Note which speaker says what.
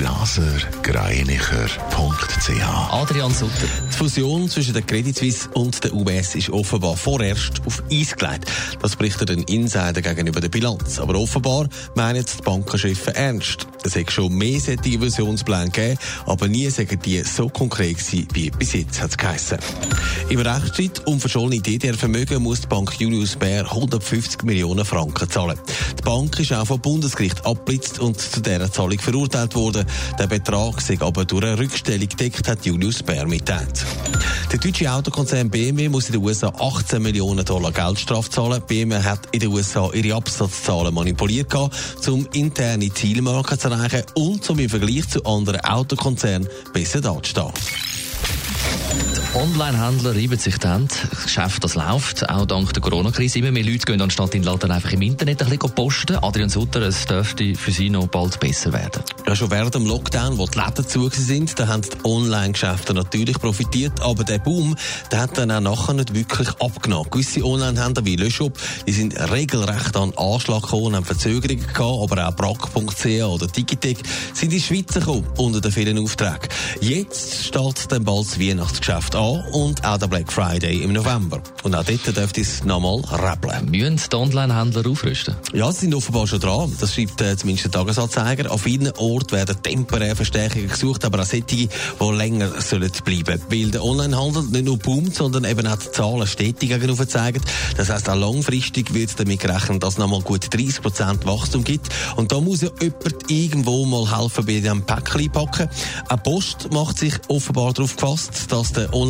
Speaker 1: blasergreinicher.ch.
Speaker 2: Adrian Sutter. Die Fusion zwischen der Credit Suisse und der UBS ist offenbar vorerst auf Eis gelegt. Das berichtet ein Insider gegenüber der Bilanz. Aber offenbar meinen die Bankenchefe ernst. Es hat schon mehr solche Fusionspläne gegeben, aber nie sagen die so konkret gewesen, wie bis jetzt hat es geheissen. Im Rechtsstreit um verschollene DDR-Vermögen muss die Bank Julius Baer 150 Millionen Franken zahlen. Die Bank ist auch vom Bundesgericht abblitzt und zu dieser Zahlung verurteilt worden. Der Betrag sei aber durch eine Rückstellung gedeckt, hat Julius Bär mitteilt. Der deutsche Autokonzern BMW muss in den USA 18 Millionen Dollar Geldstrafe zahlen. BMW hat in den USA ihre Absatzzahlen manipuliert, um interne Zielmarken zu erreichen und um im Vergleich zu anderen Autokonzernen besser dazustehen.
Speaker 3: Online-Händler reiben sich dann. Das Geschäft das läuft, auch dank der Corona-Krise. Immer mehr Leute gehen anstatt in den Laden einfach im Internet ein bisschen posten. Adrian Sutter, es dürfte für Sie noch bald besser werden.
Speaker 2: Ja, schon während dem Lockdown, wo die Läden zu sind, da haben die Online-Geschäfte natürlich profitiert. Aber der Boom, der hat dann auch nachher nicht wirklich abgenommen. Gewisse Online-Händler wie LeShop, die sind regelrecht an Anschlag gekommen, haben Verzögerungen gehabt, aber auch Brack.ch oder Digitec sind in die Schweiz gekommen unter den vielen Aufträgen. Jetzt steht dann bald das Weihnachtsgeschäft an und auch der Black Friday im November. Und auch dort dürfte es nochmal rappeln.
Speaker 3: Müssen die Online-Händler aufrüsten?
Speaker 2: Ja, sie sind offenbar schon dran. Das schreibt äh, zumindest der Tagesanzeiger. Auf vielen Orten werden temporäre Verstärkungen gesucht, aber auch solche, die länger sollen bleiben. Weil der Onlinehandel nicht nur boomt, sondern eben auch die Zahlen stetig gegenüber zeigen. Das heisst, auch langfristig wird damit gerechnet, dass es nochmal gut 30% Wachstum gibt. Und da muss ja jemand irgendwo mal helfen bei diesem Päckchen packen. Eine Post macht sich offenbar darauf gefasst, dass der Online